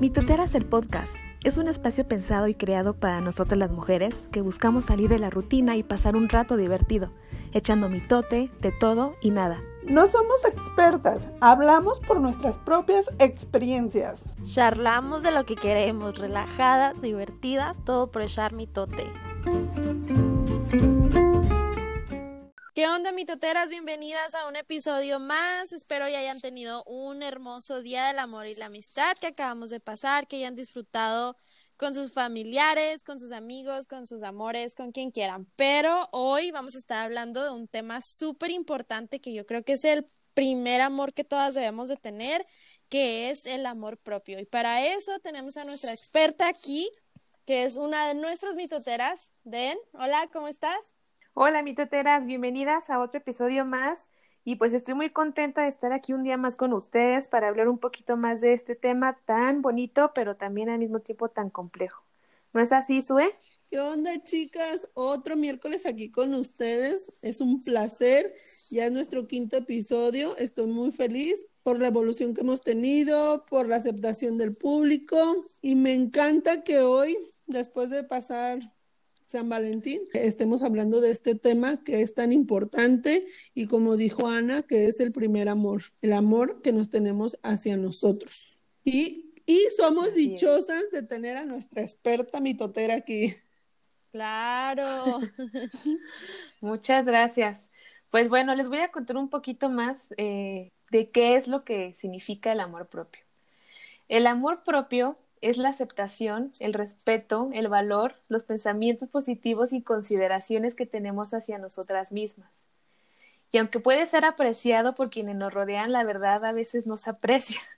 Mitoteras el podcast es un espacio pensado y creado para nosotras las mujeres que buscamos salir de la rutina y pasar un rato divertido, echando mitote de todo y nada. No somos expertas, hablamos por nuestras propias experiencias. Charlamos de lo que queremos, relajadas, divertidas, todo por echar mitote. ¿Qué onda, mitoteras? Bienvenidas a un episodio más. Espero que hayan tenido un hermoso día del amor y la amistad que acabamos de pasar, que hayan disfrutado con sus familiares, con sus amigos, con sus amores, con quien quieran. Pero hoy vamos a estar hablando de un tema súper importante que yo creo que es el primer amor que todas debemos de tener, que es el amor propio. Y para eso tenemos a nuestra experta aquí, que es una de nuestras mitoteras. Den, hola, ¿cómo estás? Hola, mitoteras, bienvenidas a otro episodio más. Y pues estoy muy contenta de estar aquí un día más con ustedes para hablar un poquito más de este tema tan bonito, pero también al mismo tiempo tan complejo. ¿No es así, Sue? ¿Qué onda, chicas? Otro miércoles aquí con ustedes. Es un placer. Ya es nuestro quinto episodio. Estoy muy feliz por la evolución que hemos tenido, por la aceptación del público. Y me encanta que hoy, después de pasar San Valentín, estemos hablando de este tema que es tan importante y como dijo Ana, que es el primer amor, el amor que nos tenemos hacia nosotros. Y, y somos dichosas de tener a nuestra experta mitotera aquí. Claro. Muchas gracias. Pues bueno, les voy a contar un poquito más eh, de qué es lo que significa el amor propio. El amor propio es la aceptación, el respeto, el valor, los pensamientos positivos y consideraciones que tenemos hacia nosotras mismas. Y aunque puede ser apreciado por quienes nos rodean, la verdad a veces no se aprecia.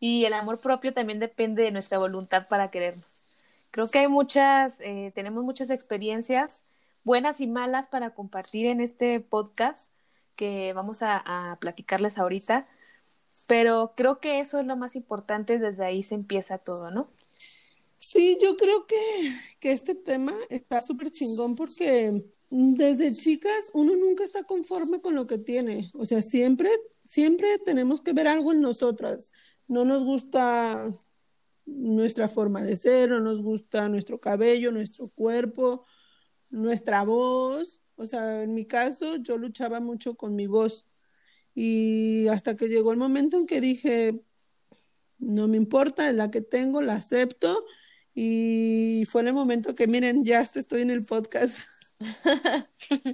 Y el amor propio también depende de nuestra voluntad para querernos. Creo que hay muchas, eh, tenemos muchas experiencias buenas y malas para compartir en este podcast que vamos a, a platicarles ahorita pero creo que eso es lo más importante, desde ahí se empieza todo, ¿no? Sí, yo creo que, que este tema está súper chingón porque desde chicas uno nunca está conforme con lo que tiene, o sea, siempre, siempre tenemos que ver algo en nosotras, no nos gusta nuestra forma de ser, no nos gusta nuestro cabello, nuestro cuerpo, nuestra voz, o sea, en mi caso yo luchaba mucho con mi voz y hasta que llegó el momento en que dije, no me importa, la que tengo, la acepto. Y fue en el momento que, miren, ya estoy en el podcast.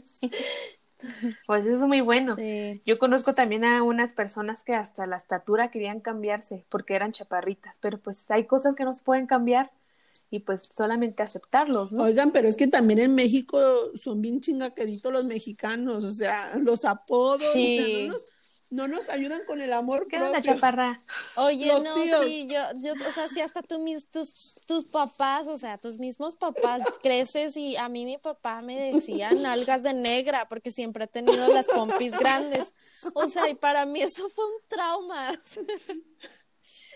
Pues eso es muy bueno. Yo conozco también a unas personas que hasta la estatura querían cambiarse porque eran chaparritas, pero pues hay cosas que no se pueden cambiar y pues solamente aceptarlos, ¿no? Oigan, pero es que también en México son bien chingaqueditos los mexicanos, o sea, los apodos, sí no nos ayudan con el amor ¿Qué propio. chaparra? Oye, no, sí, yo, yo, o sea, si hasta tú, mis, tus, tus papás, o sea, tus mismos papás creces y a mí mi papá me decía nalgas de negra porque siempre he tenido las pompis grandes. O sea, y para mí eso fue un trauma.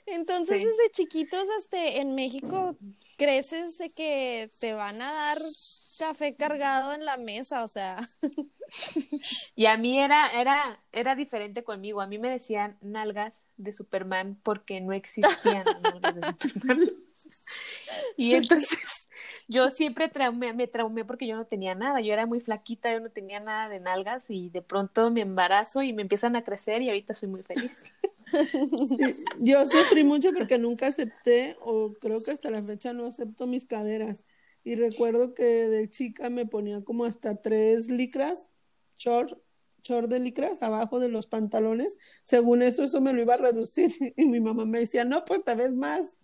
Entonces, desde chiquitos hasta en México creces de que te van a dar café cargado en la mesa, o sea. Y a mí era, era, era diferente conmigo. A mí me decían nalgas de Superman porque no existían nalgas de Superman. Y entonces yo siempre traumé, me traumé porque yo no tenía nada. Yo era muy flaquita, yo no tenía nada de nalgas y de pronto me embarazo y me empiezan a crecer y ahorita soy muy feliz. yo sufrí mucho porque nunca acepté o creo que hasta la fecha no acepto mis caderas. Y recuerdo que de chica me ponía como hasta tres licras, short, short de licras abajo de los pantalones. Según eso, eso me lo iba a reducir. Y mi mamá me decía, no, pues tal vez más.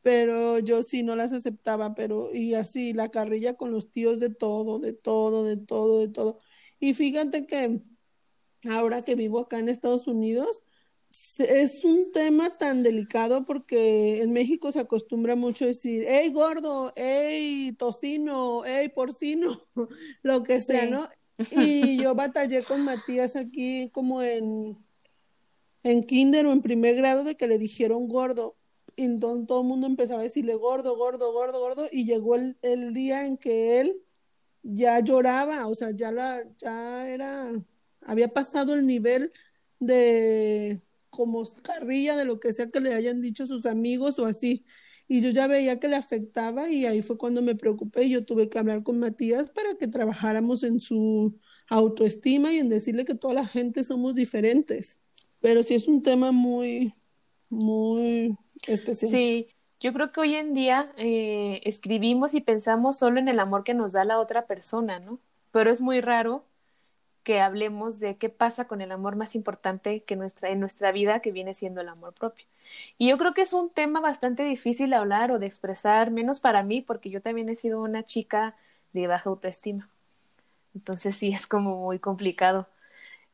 Pero yo sí no las aceptaba, pero y así la carrilla con los tíos de todo, de todo, de todo, de todo. Y fíjate que ahora que vivo acá en Estados Unidos, es un tema tan delicado porque en México se acostumbra mucho a decir, hey gordo, hey tocino, hey porcino, lo que sea, ¿no? Y yo batallé con Matías aquí como en, en kinder o en primer grado de que le dijeron gordo. Y entonces todo el mundo empezaba a decirle gordo, gordo, gordo, gordo. Y llegó el, el día en que él ya lloraba, o sea, ya la, ya era, había pasado el nivel de como carrilla de lo que sea que le hayan dicho sus amigos o así. Y yo ya veía que le afectaba y ahí fue cuando me preocupé y yo tuve que hablar con Matías para que trabajáramos en su autoestima y en decirle que toda la gente somos diferentes. Pero sí es un tema muy, muy especial. Sí, yo creo que hoy en día eh, escribimos y pensamos solo en el amor que nos da la otra persona, ¿no? Pero es muy raro que hablemos de qué pasa con el amor más importante que nuestra, en nuestra vida, que viene siendo el amor propio. Y yo creo que es un tema bastante difícil de hablar o de expresar, menos para mí, porque yo también he sido una chica de baja autoestima. Entonces sí, es como muy complicado.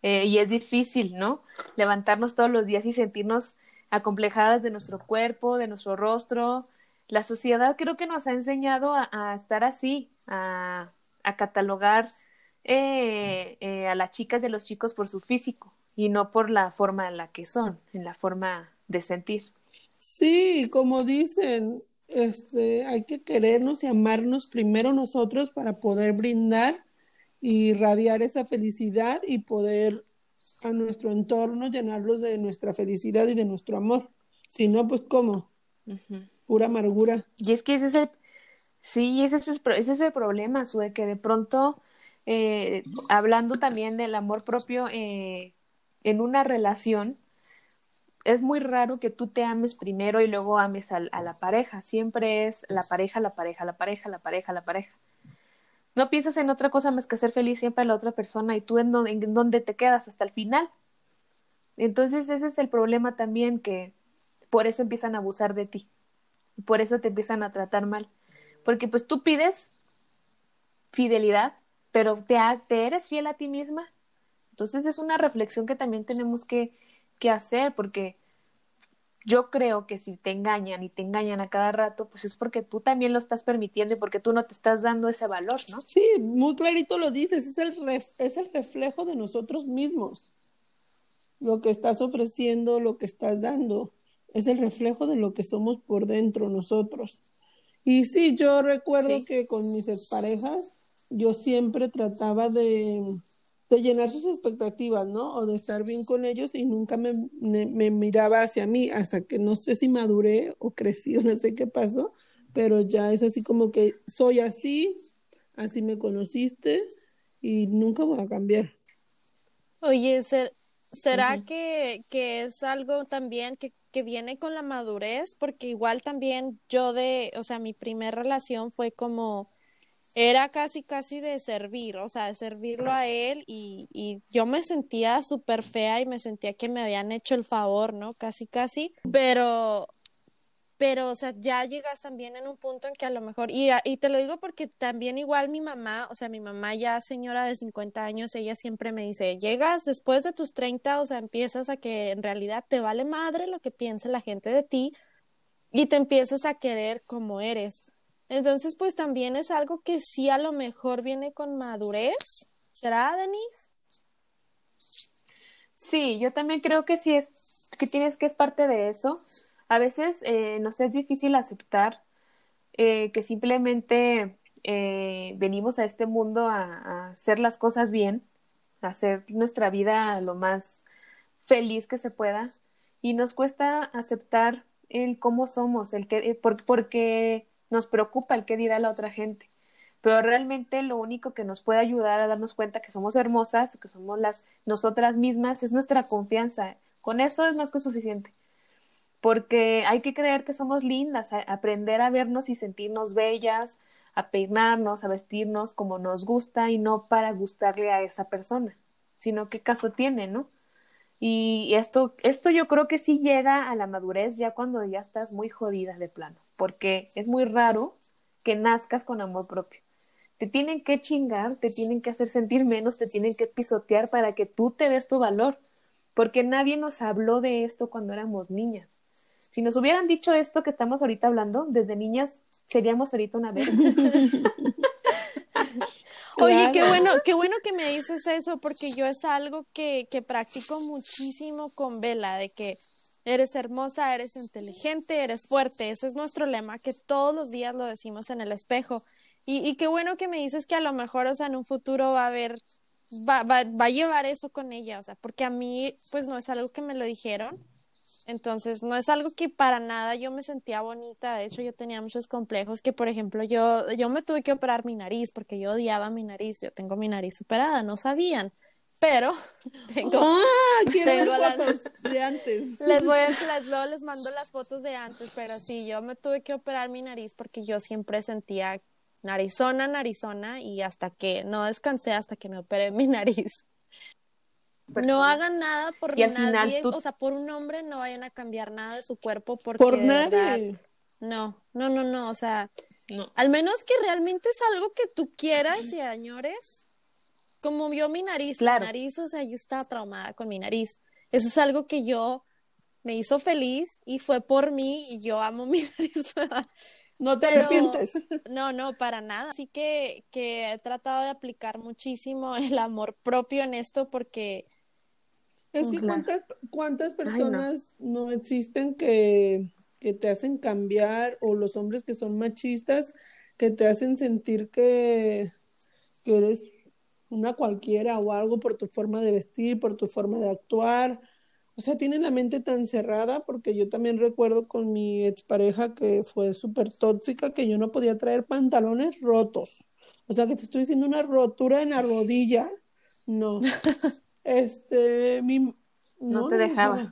Eh, y es difícil, ¿no? Levantarnos todos los días y sentirnos acomplejadas de nuestro cuerpo, de nuestro rostro. La sociedad creo que nos ha enseñado a, estar así, a, a catalogar eh, eh, a las chicas a los chicos por su físico y no por la forma en la que son, en la forma de sentir. Sí, como dicen, este, hay que querernos y amarnos primero nosotros para poder brindar y irradiar esa felicidad y poder a nuestro entorno llenarlos de nuestra felicidad y de nuestro amor. Si no, pues ¿cómo? Pura amargura. Y es que ese es el, sí, ese es el, ese es el problema, Sue, que de pronto eh, hablando también del amor propio eh, en una relación, es muy raro que tú te ames primero y luego ames a, la pareja. Siempre es la pareja, la pareja, la pareja, la pareja, la pareja. No piensas en otra cosa más que ser feliz siempre a la otra persona y tú en, en dónde te quedas hasta el final. Entonces ese es el problema también que por eso empiezan a abusar de ti. Por eso te empiezan a tratar mal. Porque pues tú pides fidelidad, pero te, te eres fiel a ti misma. Entonces es una reflexión que también tenemos que, que hacer, porque yo creo que si te engañan y te engañan a cada rato, pues es porque tú también lo estás permitiendo y porque tú no te estás dando ese valor, ¿no? Sí, muy clarito lo dices, es el, es el reflejo de nosotros mismos. Lo que estás ofreciendo, lo que estás dando, es el reflejo de lo que somos por dentro nosotros. Y sí, yo recuerdo que con mis exparejas, yo siempre trataba de, de, llenar sus expectativas, ¿no? O de estar bien con ellos y nunca me, me, miraba hacia mí hasta que no sé si maduré o crecí o no sé qué pasó, pero ya es así como que soy así, así me conociste y nunca voy a cambiar. Oye, ¿será que, que es algo también que que viene con la madurez, porque igual también yo de, o sea, mi primera relación fue como era casi, casi de servir, o sea, de servirlo a él y, y yo me sentía súper fea y me sentía que me habían hecho el favor, ¿no? Casi, casi, pero, pero, o sea, ya llegas también en un punto en que a lo mejor, y, y te lo digo porque también igual mi mamá, o sea, mi mamá ya señora de 50 años, ella siempre me dice, llegas después de tus 30, o sea, empiezas a que en realidad te vale madre lo que piense la gente de ti y te empiezas a querer como eres. Entonces, pues también es algo que sí a lo mejor viene con madurez. ¿Será, Denise? Sí, yo también creo que sí es, que tienes que es parte de eso. A veces eh, nos es difícil aceptar eh, que simplemente eh, venimos a este mundo a, hacer las cosas bien, a hacer nuestra vida lo más feliz que se pueda y nos cuesta aceptar el cómo somos, el que, eh, por, porque nos preocupa el qué dirá la otra gente. Pero realmente lo único que nos puede ayudar a darnos cuenta que somos hermosas, que somos las nosotras mismas, es nuestra confianza. Con eso es más que suficiente. Porque hay que creer que somos lindas, aprender a vernos y sentirnos bellas, a peinarnos, a vestirnos como nos gusta y no para gustarle a esa persona, sino qué caso tiene, ¿no? Y esto, esto yo creo que sí llega a la madurez ya cuando ya estás muy jodida de plano porque es muy raro que nazcas con amor propio. Te tienen que chingar, te tienen que hacer sentir menos, te tienen que pisotear para que tú te des tu valor, porque nadie nos habló de esto cuando éramos niñas. Si nos hubieran dicho esto que estamos ahorita hablando, desde niñas seríamos ahorita una vez. Oye, qué bueno, qué bueno que me dices eso, porque yo es algo que, que practico muchísimo con Vela, de que Eres hermosa, eres inteligente, eres fuerte. Ese es nuestro lema, que todos los días lo decimos en el espejo. Y, y qué bueno que me dices que a lo mejor, o sea, en un futuro va a haber, va, va, va, a llevar eso con ella, o sea, porque a mí, pues no es algo que me lo dijeron. Entonces, no es algo que para nada yo me sentía bonita. De hecho, yo tenía muchos complejos que, por ejemplo, yo, yo me tuve que operar mi nariz porque yo odiaba mi nariz. Yo tengo mi nariz operada, no sabían. Pero tengo. ¡Ah! Quiero ver fotos de antes. Les voy a les, luego les mando las fotos de antes, pero sí, yo me tuve que operar mi nariz porque yo siempre sentía narizona, narizona, y hasta que no descansé hasta que me operé mi nariz. No hagan nada por nadie, o sea, por un hombre no vayan a cambiar nada de su cuerpo porque por nadie. no, no, no, no, o sea, al menos que realmente es algo que tú quieras y añores. Como vio mi nariz, mi nariz, o sea, yo estaba traumada con mi nariz. Eso es algo que yo me hizo feliz y fue por mí y yo amo mi nariz. No te arrepientes. No, no, para nada. Así que, que he tratado de aplicar muchísimo el amor propio en esto porque... Es que cuántas, cuántas personas no. existen que, que te hacen cambiar o los hombres que son machistas que te hacen sentir que, que eres una cualquiera o algo por tu forma de vestir, por tu forma de actuar o sea, tiene la mente tan cerrada porque yo también recuerdo con mi expareja que fue súper tóxica que yo no podía traer pantalones rotos. O sea, que te estoy diciendo una rotura en la rodilla. No. este, mi... No, te dejaba.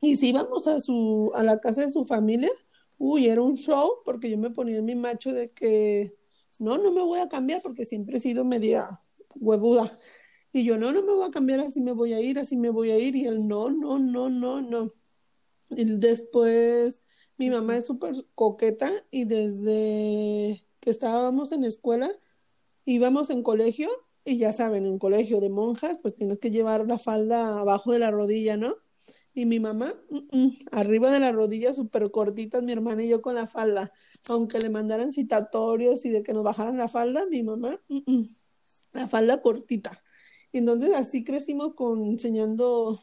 Y si íbamos a su, a la casa de su familia, uy, era un show porque yo me ponía en mi macho de que no, no me voy a cambiar porque siempre he sido media huevuda. Y yo, no, no me voy a cambiar, así me voy a ir, así me voy a ir. Y él, no, no, no, no, no. Y después, mi mamá es súper coqueta y desde que estábamos en escuela, íbamos en colegio y ya saben, en colegio de monjas, pues tienes que llevar la falda abajo de la rodilla, ¿no? Y mi mamá, arriba de la rodilla, súper cortitas, mi hermana y yo con la falda. Aunque le mandaran citatorios y de que nos bajaran la falda, mi mamá, la falda cortita. Y entonces así crecimos con enseñando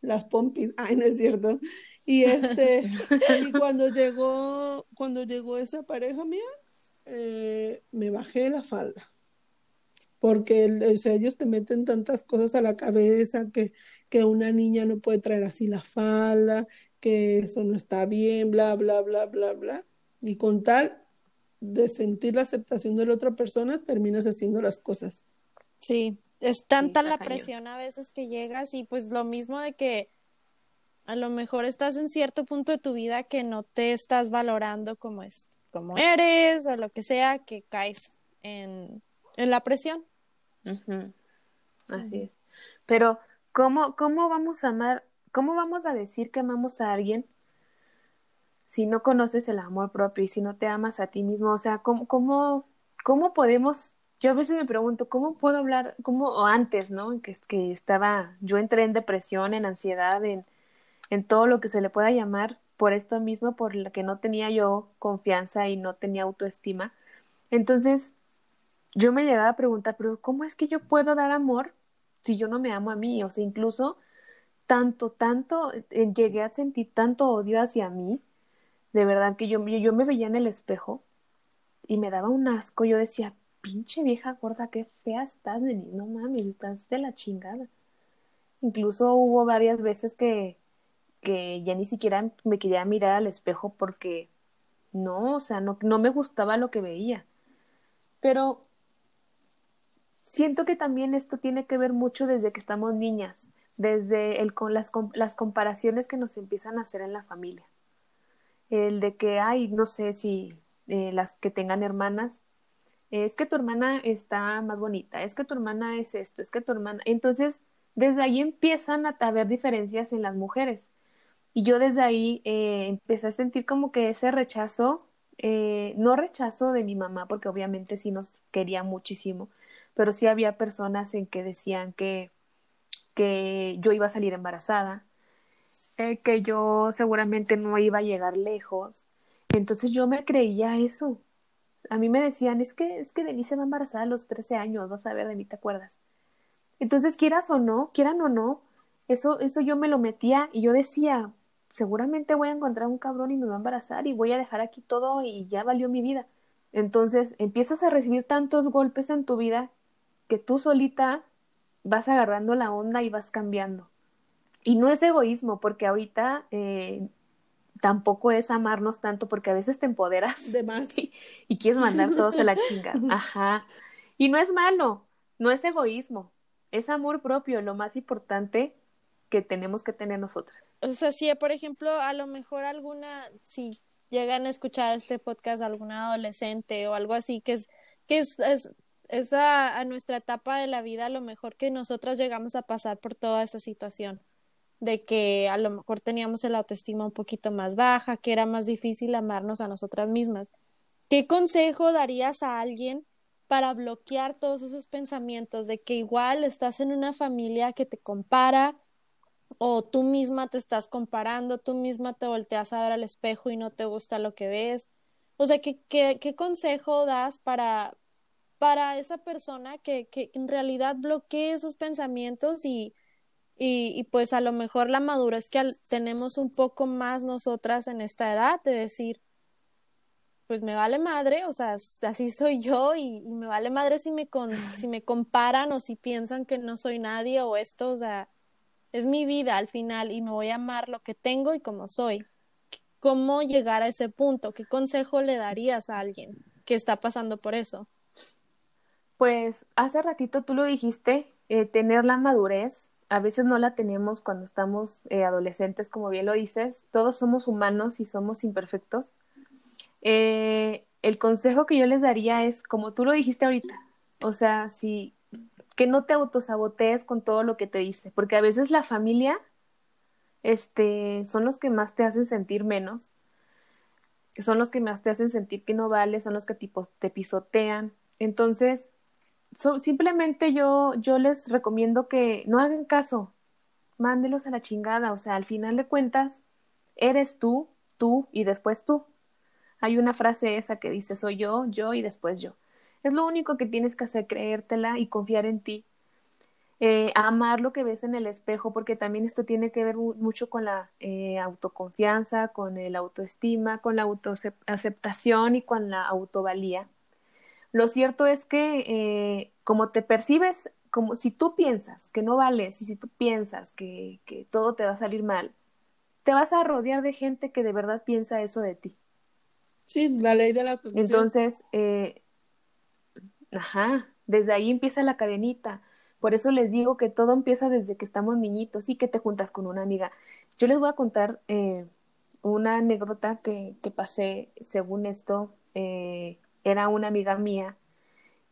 las pompis. Ay, no es cierto. Y este, y cuando llegó, cuando llegó esa pareja mía, eh, me bajé la falda. Porque ellos te meten tantas cosas a la cabeza que, que una niña no puede traer así la falda, que eso no está bien, bla, bla, bla, bla, bla. Y con tal de sentir la aceptación de la otra persona, terminas haciendo las cosas. Sí, es tanta la presión a veces que llegas y pues lo mismo de que a lo mejor estás en cierto punto de tu vida que no te estás valorando como es, como eres o lo que sea, que caes en, en la presión. Así es. Pero, ¿cómo, ¿cómo vamos a amar, cómo vamos a decir que amamos a alguien si no conoces el amor propio y si no te amas a ti mismo? O sea, ¿cómo, cómo, cómo podemos yo a veces me pregunto, ¿cómo puedo hablar, cómo, o antes, ¿no? Que, que estaba, yo entré en depresión, en ansiedad, en, en todo lo que se le pueda llamar, por esto mismo, por lo que no tenía yo confianza y no tenía autoestima. Entonces, yo me llegaba a preguntar, pero ¿cómo es que yo puedo dar amor si yo no me amo a mí? O sea, incluso tanto, tanto, eh, llegué a sentir tanto odio hacia mí, de verdad que yo, yo me veía en el espejo y me daba un asco, yo decía, pinche vieja gorda, qué fea estás, no mames, estás de la chingada. Incluso hubo varias veces que, que ya ni siquiera me quería mirar al espejo porque no, o sea, no, no me gustaba lo que veía. Pero siento que también esto tiene que ver mucho desde que estamos niñas, desde el, con las, las comparaciones que nos empiezan a hacer en la familia. El de que, ay, no sé si eh, las que tengan hermanas, es que tu hermana está más bonita, es que tu hermana es esto, es que tu hermana. Entonces, desde ahí empiezan a haber diferencias en las mujeres. Y yo desde ahí eh, empecé a sentir como que ese rechazo, eh, no rechazo de mi mamá, porque obviamente sí nos quería muchísimo, pero sí había personas en que decían que, que yo iba a salir embarazada, eh, que yo seguramente no iba a llegar lejos. Entonces yo me creía eso, a mí me decían, es que, es que Denise va embarazada a los 13 años, vas a ver, de mí te acuerdas. Entonces, quieras o no, quieran o no, eso, eso yo me lo metía y yo decía, seguramente voy a encontrar un cabrón y me va a embarazar y voy a dejar aquí todo y ya valió mi vida. Entonces, empiezas a recibir tantos golpes en tu vida que tú solita vas agarrando la onda y vas cambiando. Y no es egoísmo, porque ahorita eh, tampoco es amarnos tanto, porque a veces te empoderas De más. y, y quieres mandar todos a la chinga. Ajá. Y no es malo, no es egoísmo, es amor propio, lo más importante que tenemos que tener nosotras. O sea, si por ejemplo, a lo mejor alguna, si llegan a escuchar este podcast alguna adolescente o algo así, que es, que es, es, es a, a nuestra etapa de la vida, a lo mejor que nosotras llegamos a pasar por toda esa situación, de que a lo mejor teníamos el autoestima un poquito más baja, que era más difícil amarnos a nosotras mismas. ¿Qué consejo darías a alguien para bloquear todos esos pensamientos de que igual estás en una familia que te compara o tú misma te estás comparando, tú misma te volteas a ver al espejo y no te gusta lo que ves? O sea, ¿qué, qué, qué consejo das para, para esa persona que, que en realidad bloquee esos pensamientos y, y, y pues a lo mejor la madurez que tenemos un poco más nosotras en esta edad de decir, pues me vale madre, o sea, así soy yo y, y me vale madre si me, con, si me comparan o si piensan que no soy nadie o esto, o sea, es mi vida al final y me voy a amar lo que tengo y como soy. ¿Cómo llegar a ese punto? ¿Qué consejo le darías a alguien que está pasando por eso? Pues hace ratito tú lo dijiste, eh, tener la madurez, a veces no la tenemos cuando estamos eh, adolescentes, como bien lo dices, todos somos humanos y somos imperfectos. Eh, el consejo que yo les daría es, como tú lo dijiste ahorita, o sea, si que no te autosabotees con todo lo que te dice, porque a veces la familia, este, son los que más te hacen sentir menos, son los que más te hacen sentir que no vales, son los que tipo, te pisotean. Entonces, simplemente yo, yo les recomiendo que no hagan caso, mándelos a la chingada, o sea, al final de cuentas, eres tú, tú y después tú. Hay una frase esa que dice, soy yo, yo y después yo. Es lo único que tienes que hacer, creértela y confiar en ti. Eh, amar lo que ves en el espejo, porque también esto tiene que ver mu- mucho con la eh, autoconfianza, con el autoestima, con la autoaceptación y con la autovalía. Lo cierto es que eh, como te percibes, como si tú piensas que no vales y si tú piensas que, que todo te va a salir mal, te vas a rodear de gente que de verdad piensa eso de ti. Sí, la ley de la atracción. Entonces, eh, ajá, desde ahí empieza la cadenita. Por eso les digo que todo empieza desde que estamos niñitos y que te juntas con una amiga. Yo les voy a contar eh, una anécdota que, que pasé, según esto, eh, era una amiga mía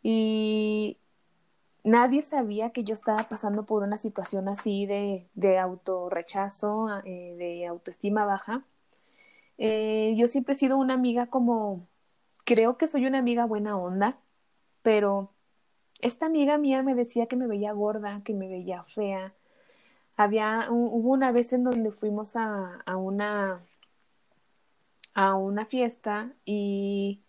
y nadie sabía que yo estaba pasando por una situación así de, de autorrechazo, eh, de autoestima baja. Eh, yo siempre he sido una amiga como, creo que soy una amiga buena onda, pero esta amiga mía me decía que me veía gorda, que me veía fea. Había, hu- hubo una vez en donde fuimos a, a una, a una fiesta y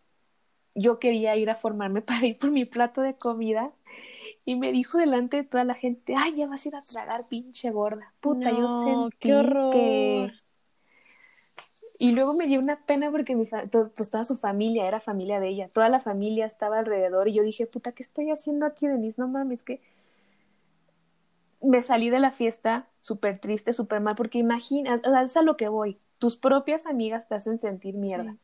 yo quería ir a formarme para ir por mi plato de comida y me dijo delante de toda la gente, ay, ya vas a ir a tragar, pinche gorda. Puta, yo sentí qué horror. que... Y luego me dio una pena porque mi fa- pues toda su familia era familia de ella, toda la familia estaba alrededor y yo dije, puta, ¿qué estoy haciendo aquí, Denise? No mames, que me salí de la fiesta súper triste, súper mal, porque imagina, o sea, es a lo que voy, tus propias amigas te hacen sentir mierda. Sí.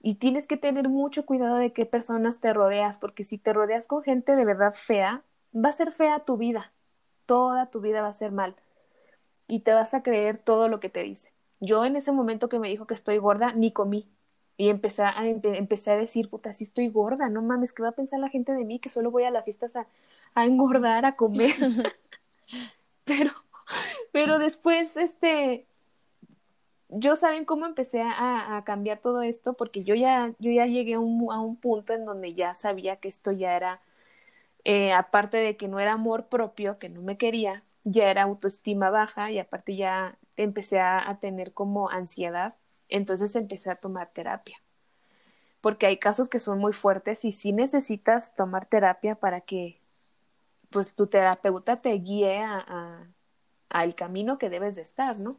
Y tienes que tener mucho cuidado de qué personas te rodeas, porque si te rodeas con gente de verdad fea, va a ser fea tu vida. Toda tu vida va a ser mal. Y te vas a creer todo lo que te dice. Yo en ese momento que me dijo que estoy gorda, ni comí. Y empecé a, empe- empecé a decir, puta, si estoy gorda, no mames, ¿qué va a pensar la gente de mí? Que solo voy a las fiestas a, a engordar, a comer. pero, pero después, este, yo saben cómo empecé a, cambiar todo esto, porque yo ya, yo ya llegué a un, punto en donde ya sabía que esto ya era, eh, aparte de que no era amor propio, que no me quería, ya era autoestima baja y aparte ya empecé a, tener como ansiedad, entonces empecé a tomar terapia. Porque hay casos que son muy fuertes y sí necesitas tomar terapia para que pues tu terapeuta te guíe a, a- al camino que debes de estar, ¿no?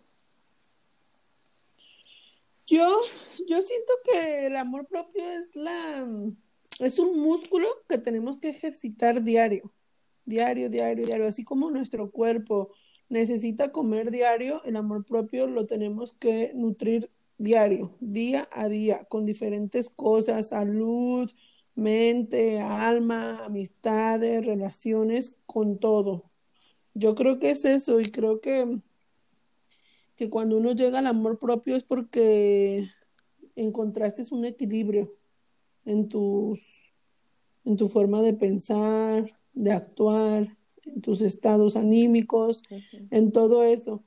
Yo, yo siento que el amor propio es la, es un músculo que tenemos que ejercitar diario, diario, diario, diario, así como nuestro cuerpo. necesita comer diario, el amor propio lo tenemos que nutrir diario, día a día, con diferentes cosas, salud, mente, alma, amistades, relaciones, con todo. Yo creo que es eso y creo que, que cuando uno llega al amor propio es porque encontraste un equilibrio en tus en tu forma de pensar, de actuar, en tus estados anímicos, en todo eso.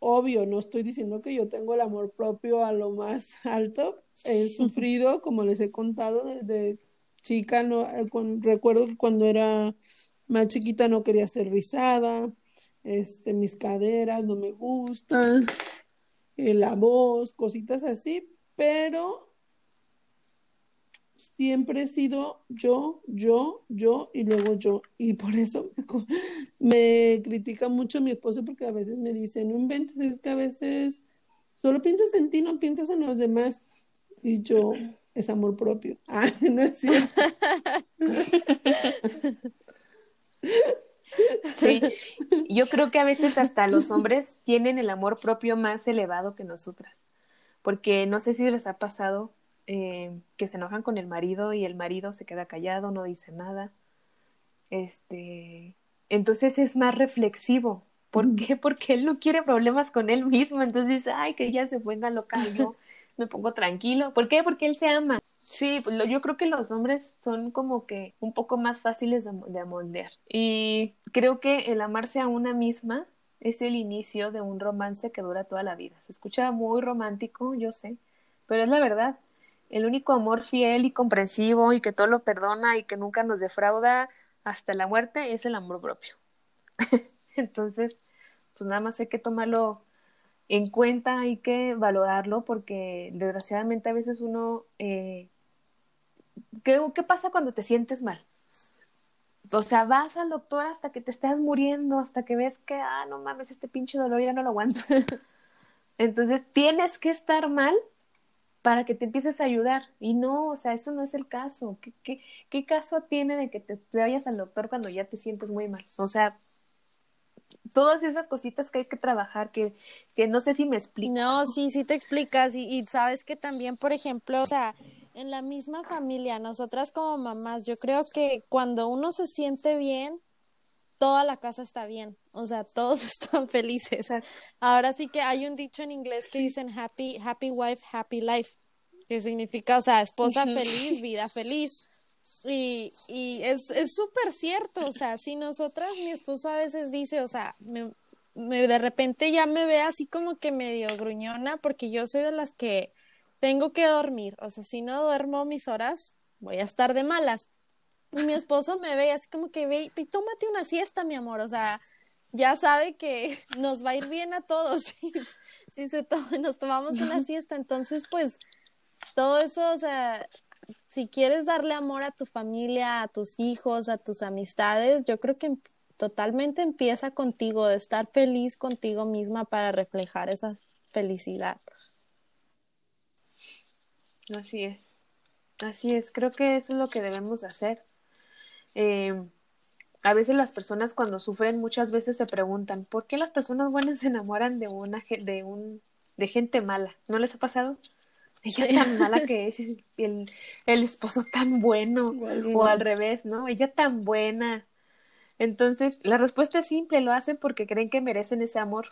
Obvio, no estoy diciendo que yo tengo el amor propio a lo más alto. He sufrido, como les he contado, desde chica, no, eh, recuerdo que cuando era más chiquita no quería ser rizada, este, mis caderas no me gustan, eh, la voz, cositas así, pero siempre he sido yo, yo, yo y luego yo. Y por eso me, critica mucho mi esposo porque a veces me dice, no inventes, es que a veces solo piensas en ti, no piensas en los demás. Y yo, es amor propio. Ay, no es cierto. Sí, yo creo que a veces hasta los hombres tienen el amor propio más elevado que nosotras, porque no sé si les ha pasado eh, que se enojan con el marido y el marido se queda callado, no dice nada. Este, entonces es más reflexivo. ¿Por qué? Porque él no quiere problemas con él mismo. Entonces dice, ay, que ya se ponga loca, yo me pongo tranquilo. ¿Por qué? Porque él se ama. Sí, pues, yo creo que los hombres son como que un poco más fáciles de, de amoldear. Y creo que el amarse a una misma es el inicio de un romance que dura toda la vida. Se escucha muy romántico, yo sé, pero es la verdad el único amor fiel y comprensivo y que todo lo perdona y que nunca nos defrauda hasta la muerte es el amor propio. Entonces, pues nada más hay que tomarlo en cuenta, hay que valorarlo porque desgraciadamente a veces uno... Eh, ¿qué, ¿Qué pasa cuando te sientes mal? O sea, vas al doctor hasta que te estás muriendo, hasta que ves que, ah, no mames, este pinche dolor ya no lo aguanto. Entonces, tienes que estar mal para que te empieces a ayudar. Y no, o sea, eso no es el caso. ¿Qué, qué, qué caso tiene de que te, vayas al doctor cuando ya te sientes muy mal? O sea, todas esas cositas que hay que trabajar, que, que no sé si me explico. No, sí, sí te explicas. Y, y sabes que también, por ejemplo, o sea, en la misma familia, nosotras como mamás, yo creo que cuando uno se siente bien, toda la casa está bien, o sea, todos están felices. Ahora sí que hay un dicho en inglés que dicen happy, happy wife, happy life, que significa, o sea, esposa feliz, vida feliz. Y, y es súper cierto, o sea, si nosotras, mi esposo a veces dice, o sea, me, me, de repente ya me ve así como que medio gruñona, porque yo soy de las que tengo que dormir, o sea, si no duermo mis horas, voy a estar de malas. Y mi esposo me ve así como que ve, y tómate una siesta, mi amor, o sea, ya sabe que nos va a ir bien a todos si, se nos tomamos una siesta. Entonces, pues, todo eso, o sea, si quieres darle amor a tu familia, a tus hijos, a tus amistades, yo creo que totalmente empieza contigo, de estar feliz contigo misma para reflejar esa felicidad. Así es, así es, creo que eso es lo que debemos hacer. Eh, a veces las personas cuando sufren muchas veces se preguntan ¿por qué las personas buenas se enamoran de una de un de gente mala? ¿No les ha pasado? Ella tan mala que es el, el esposo tan bueno o al revés, ¿no? Ella tan buena. Entonces, la respuesta es simple, lo hacen porque creen que merecen ese amor.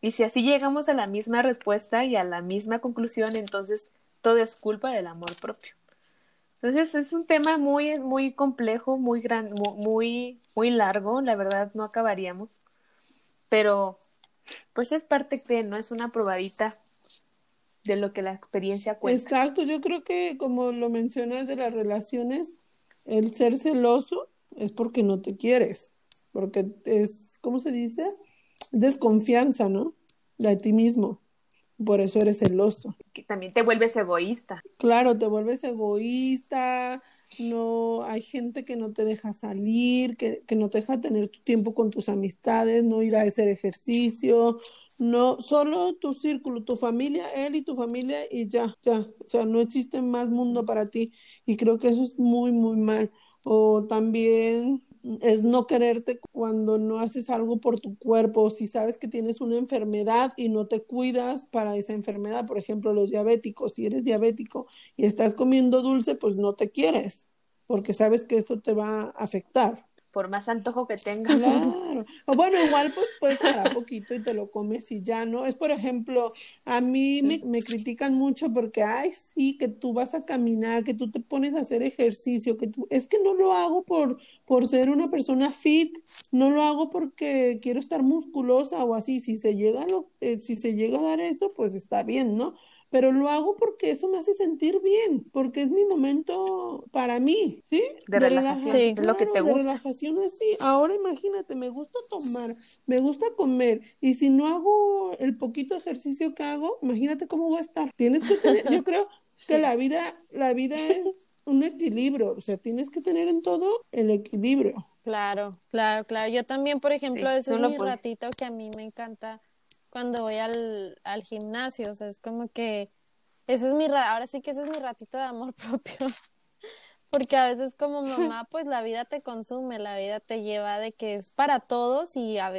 Y si así llegamos a la misma respuesta y a la misma conclusión, entonces todo es culpa del amor propio. Entonces es un tema muy, muy complejo, muy gran, muy, muy largo, la verdad no acabaríamos. Pero pues es parte de, no es una probadita de lo que la experiencia cuenta. Exacto, yo creo que como lo mencionas de las relaciones, el ser celoso es porque no te quieres, porque es, ¿cómo se dice? Desconfianza, ¿no? De ti mismo. Por eso eres celoso. Que también te vuelves egoísta. Claro, te vuelves egoísta, no hay gente que no te deja salir, que, que, no te deja tener tu tiempo con tus amistades, no ir a hacer ejercicio, no, solo tu círculo, tu familia, él y tu familia y ya, ya, o sea, no existe más mundo para ti y creo que eso es muy, muy mal. O también es no quererte cuando no haces algo por tu cuerpo, si sabes que tienes una enfermedad y no te cuidas para esa enfermedad, por ejemplo, los diabéticos, si eres diabético y estás comiendo dulce, pues no te quieres, porque sabes que eso te va a afectar por más antojo que tengas. Claro. O bueno, igual pues puedes parar poquito y te lo comes y ya, ¿no? Es por ejemplo, a mí me, me, critican mucho porque, ay, sí, que tú vas a caminar, que tú te pones a hacer ejercicio, que tú, es que no lo hago por, por ser una persona fit, no lo hago porque quiero estar musculosa o así, si se llega, lo, eh, si se llega a dar eso, pues está bien, ¿no? Pero lo hago porque eso me hace sentir bien, porque es mi momento para mí, ¿sí? De, relajación, sí, lo que te gusta. De relajación así. Ahora imagínate, me gusta tomar, me gusta comer, y si no hago el poquito ejercicio que hago, imagínate cómo voy a estar. Tienes que tener, yo creo que la vida, la vida es un equilibrio, o sea, tienes que tener en todo el equilibrio. Claro, claro, claro. Yo también, por ejemplo, ese es mi ratito que a mí me encanta cuando voy al, al gimnasio, o sea, es como que ese es mi, ahora sí que ese es mi ratito de amor propio, porque a veces como mamá, pues la vida te consume, la vida te lleva de que es para todos y a,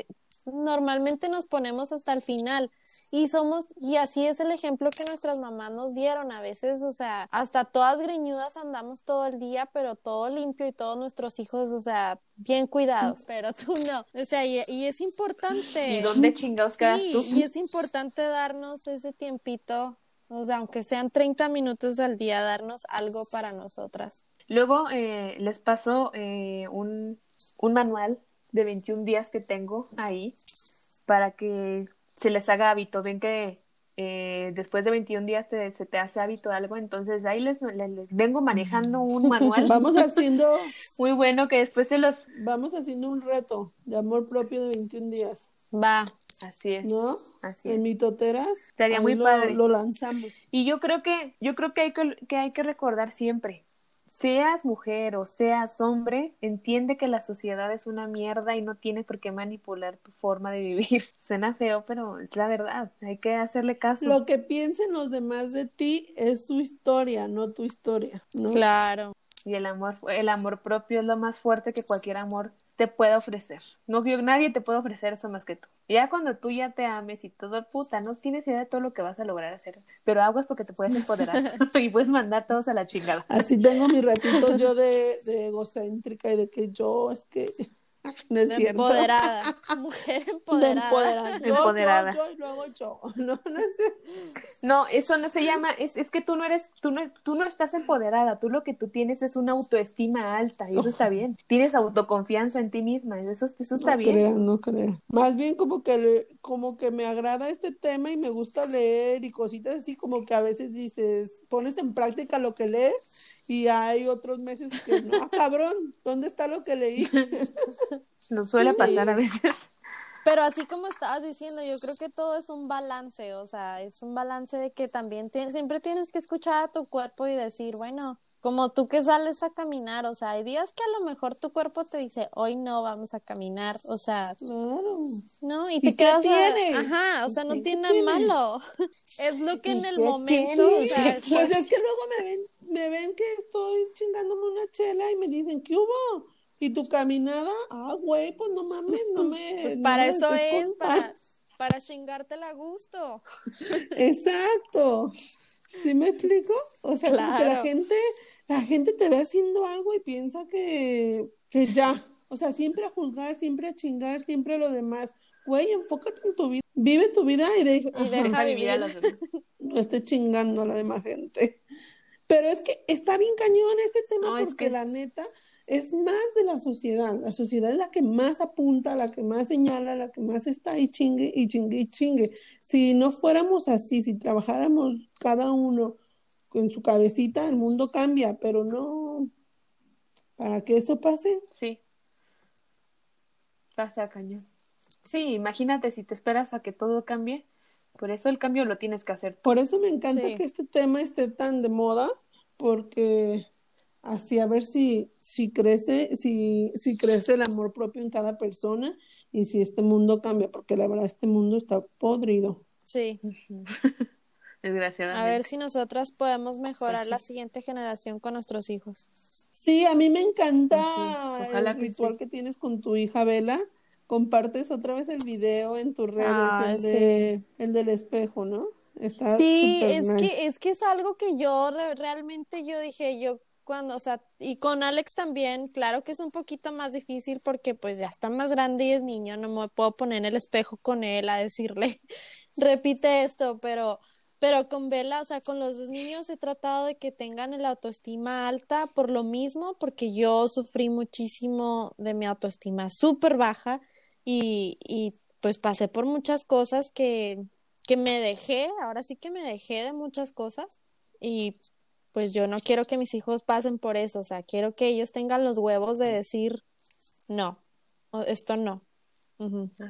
normalmente nos ponemos hasta el final y somos, y así es el ejemplo que nuestras mamás nos dieron a veces, o sea, hasta todas greñudas andamos todo el día, pero todo limpio y todos nuestros hijos, o sea, bien cuidados, pero tú no, o sea, y, es importante. ¿Y dónde chingados quedas tú? Y es importante darnos ese tiempito, o sea, aunque sean 30 minutos al día, darnos algo para nosotras. Luego eh, les paso eh, un, un manual de 21 días que tengo ahí para que se les haga hábito. Ven que eh, después de 21 días se te hace hábito algo, entonces ahí les, les, vengo manejando un manual. Vamos haciendo. Muy bueno que después se los. Vamos haciendo un reto de amor propio de 21 días. Va. Así es. ¿No? Así en mitoteras. Estaría muy lo, padre. Lo lanzamos. Y yo creo que, yo creo que hay que, que hay que recordar siempre seas mujer o seas hombre, entiende que la sociedad es una mierda y no tiene por qué manipular tu forma de vivir. Suena feo, pero es la verdad, hay que hacerle caso. Lo que piensen los demás de ti es su historia, no tu historia. Claro. Y el amor, el amor propio es lo más fuerte que cualquier amor te pueda ofrecer. No, nadie te puede ofrecer eso más que tú. Ya cuando tú ya te ames y todo, puta, no tienes idea de todo lo que vas a lograr hacer. Pero aguas porque te puedes empoderar y puedes mandar todos a la chingada. Así tengo mi ratito yo de, de egocéntrica y de que yo es que no es cierto. Empoderada. Mujer empoderada. empoderada. Yo, yo, y luego yo. No, no, no, eso no se llama, es, es que tú no eres, tú no, tú no estás empoderada, tú lo que tú tienes es una autoestima alta y eso está bien. Tienes autoconfianza en ti misma, eso, eso está no bien. Crea, no creo. Más bien como que, como que me agrada este tema y me gusta leer y cositas así como que a veces dices, pones en práctica lo que lees y hay otros meses que no, ah, cabrón, ¿dónde está lo que leí? Nos suele pasar a veces. Pero así como estabas diciendo, yo creo que todo es un balance, o sea, es un balance de que también siempre tienes que escuchar a tu cuerpo y decir, bueno, como tú que sales a caminar, o sea, hay días que a lo mejor tu cuerpo te dice, hoy no vamos a caminar, o sea, no, y te quedas, tiene? ajá, o sea, no tiene nada malo, es lo que en el momento, o sea, es pues es que luego me ven, me ven que estoy chingándome una chela y me dicen, ¿qué hubo? ¿Y tu caminada? Ah, güey, pues no mames, no me. Pues para eso es, para, para chingártela a gusto. Exacto. ¿Sí me explico? O sea, que la gente, la gente te ve haciendo algo y piensa que, que ya. O sea, siempre a juzgar, siempre a chingar, siempre a lo demás. Güey, enfócate en tu vida. Vive tu vida y, deja, y deja vivir a los demás. No esté chingando a la demás gente. Pero es que está bien cañón este tema porque la neta es más de la sociedad. La sociedad es la que más apunta, la que más señala, la que más está ahí chingue y chingue y chingue. Si no fuéramos así, si trabajáramos cada uno con su cabecita, el mundo cambia, pero no. Para que eso pase. Sí. Pasa cañón. Sí, imagínate si te esperas a que todo cambie, por eso el cambio lo tienes que hacer. Por eso me encanta que este tema esté tan de moda, porque así a ver si, si crece, si, si crece el amor propio en cada persona y si este mundo cambia, porque la verdad este mundo está podrido. Sí. Desgraciadamente. A ver si nosotras podemos mejorar la siguiente generación con nuestros hijos. Sí, a mí me encanta Ojalá el que ritual sí. que tienes con tu hija Vela. Compartes otra vez el video en tus redes, Ah, el de, el del espejo, ¿no? Está Sí, es nice. que, es que es algo que yo re- realmente yo dije, yo cuando, o sea, y con Alex también, claro que es un poquito más difícil porque pues ya está más grande y es niño, no me puedo poner en el espejo con él a decirle, repite esto, pero, pero con Bella, o sea, con los dos niños he tratado de que tengan el autoestima alta por lo mismo, porque yo sufrí muchísimo de mi autoestima súper baja y, y pues pasé por muchas cosas que, que me dejé, ahora sí que me dejé de muchas cosas y pues yo no quiero que mis hijos pasen por eso, o sea, quiero que ellos tengan los huevos de decir no, esto no.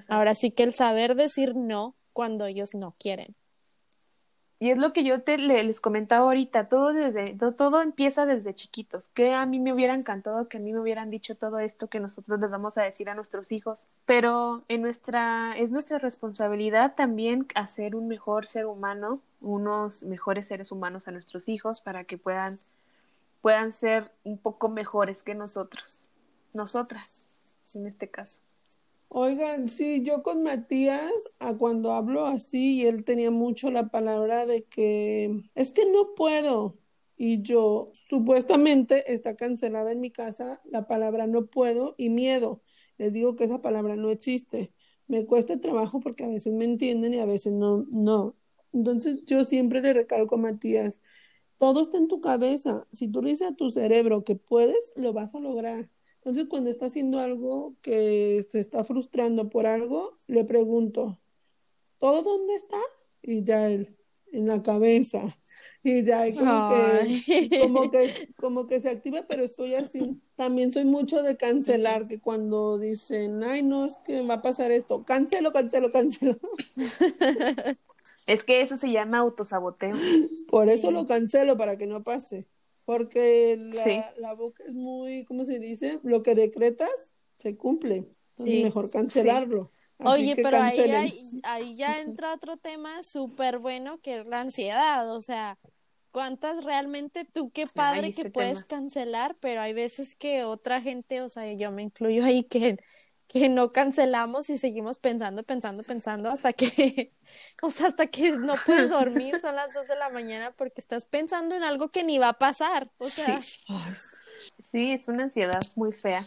Ahora sí que el saber decir no cuando ellos no quieren. Y es lo que yo te le- les comentaba ahorita, todo desde, to- todo empieza desde chiquitos, que a mí me hubiera encantado que a mí me hubieran dicho todo esto que nosotros les vamos a decir a nuestros hijos, pero en nuestra, es nuestra responsabilidad también hacer un mejor ser humano, unos mejores seres humanos a nuestros hijos para que puedan, puedan ser un poco mejores que nosotros, nosotras, en este caso. Oigan, sí, yo con Matías, a cuando hablo así, y él tenía mucho la palabra de que es que no puedo. Y yo, supuestamente, está cancelada en mi casa la palabra no puedo y miedo. Les digo que esa palabra no existe. Me cuesta trabajo porque a veces me entienden y a veces no, no. Entonces yo siempre le recalco a Matías, todo está en tu cabeza. Si tú le dices a tu cerebro que puedes, lo vas a lograr. Entonces, cuando está haciendo algo que se está frustrando por algo, le pregunto, ¿todo dónde está? Y ya él, en la cabeza. Y ya ahí como que, como que, como que se activa, pero estoy así. También soy mucho de cancelar, que cuando dicen, ay, no, es que va a pasar esto, cancelo, cancelo, cancelo. Es que eso se llama autosaboteo. Por eso lo cancelo, para que no pase. Porque la, Sí. la boca es muy, ¿cómo se dice? Lo que decretas se cumple. Entonces, Sí, mejor cancelarlo. Así Oye, pero ahí, hay- ahí ya entra otro tema súper bueno que es la ansiedad. O sea, ¿cuántas realmente tú qué padre Ay, que puedes tema. cancelar? Pero hay veces que otra gente, o sea, yo me incluyo ahí que, que no cancelamos y seguimos pensando, pensando, pensando hasta que, o sea, hasta que no puedes dormir, son las dos de la mañana porque estás pensando en algo que ni va a pasar. O sea, Sí, es una ansiedad muy fea.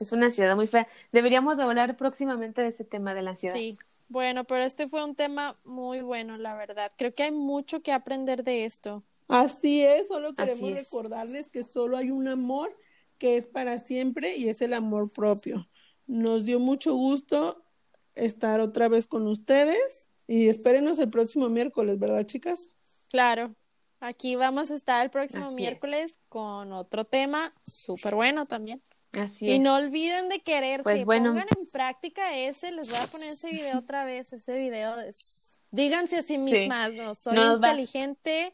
Es una ansiedad muy fea. Deberíamos de hablar próximamente de ese tema de la ansiedad. Sí, bueno, pero este fue un tema muy bueno, la verdad. Creo que hay mucho que aprender de esto. Así es, solo queremos es. recordarles que solo hay un amor que es para siempre y es el amor propio. Nos dio mucho gusto estar otra vez con ustedes y espérenos el próximo miércoles, ¿verdad, chicas? Claro, aquí vamos a estar el próximo Así es. miércoles con otro tema súper bueno también. Así Y es. no olviden de quererse, Pues bueno. pongan en práctica ese, les voy a poner ese video otra vez, ese video de... Díganse a sí mismas, no, soy Nos va- inteligente,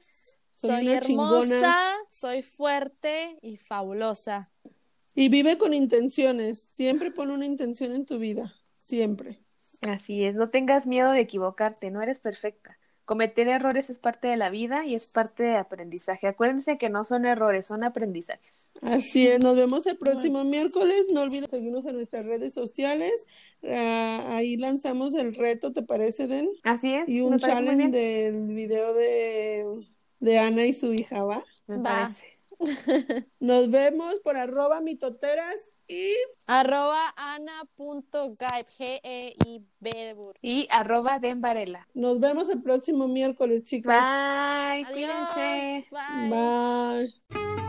Soy hermosa, chingona. soy fuerte y fabulosa. Y vive con intenciones, siempre pon una intención en tu vida, siempre. Así es. No tengas miedo de equivocarte. No eres perfecta. Cometer errores es parte de la vida y es parte de aprendizaje. Acuérdense que no son errores, son aprendizajes. Así es, nos vemos el próximo miércoles. No olvides seguirnos en nuestras redes sociales. Ah, ahí lanzamos el reto, ¿te parece, Den? Así es. Y un challenge del video de, de Ana y su hija, ¿va? Me Va. parece. Nos vemos por arroba mitoteras y Arroba ana.gaib, G-E-I-B de burro. Y arroba Den Varela. nos vemos el próximo miércoles, chicas. Bye. Adiós. Cuídense. Bye. Bye.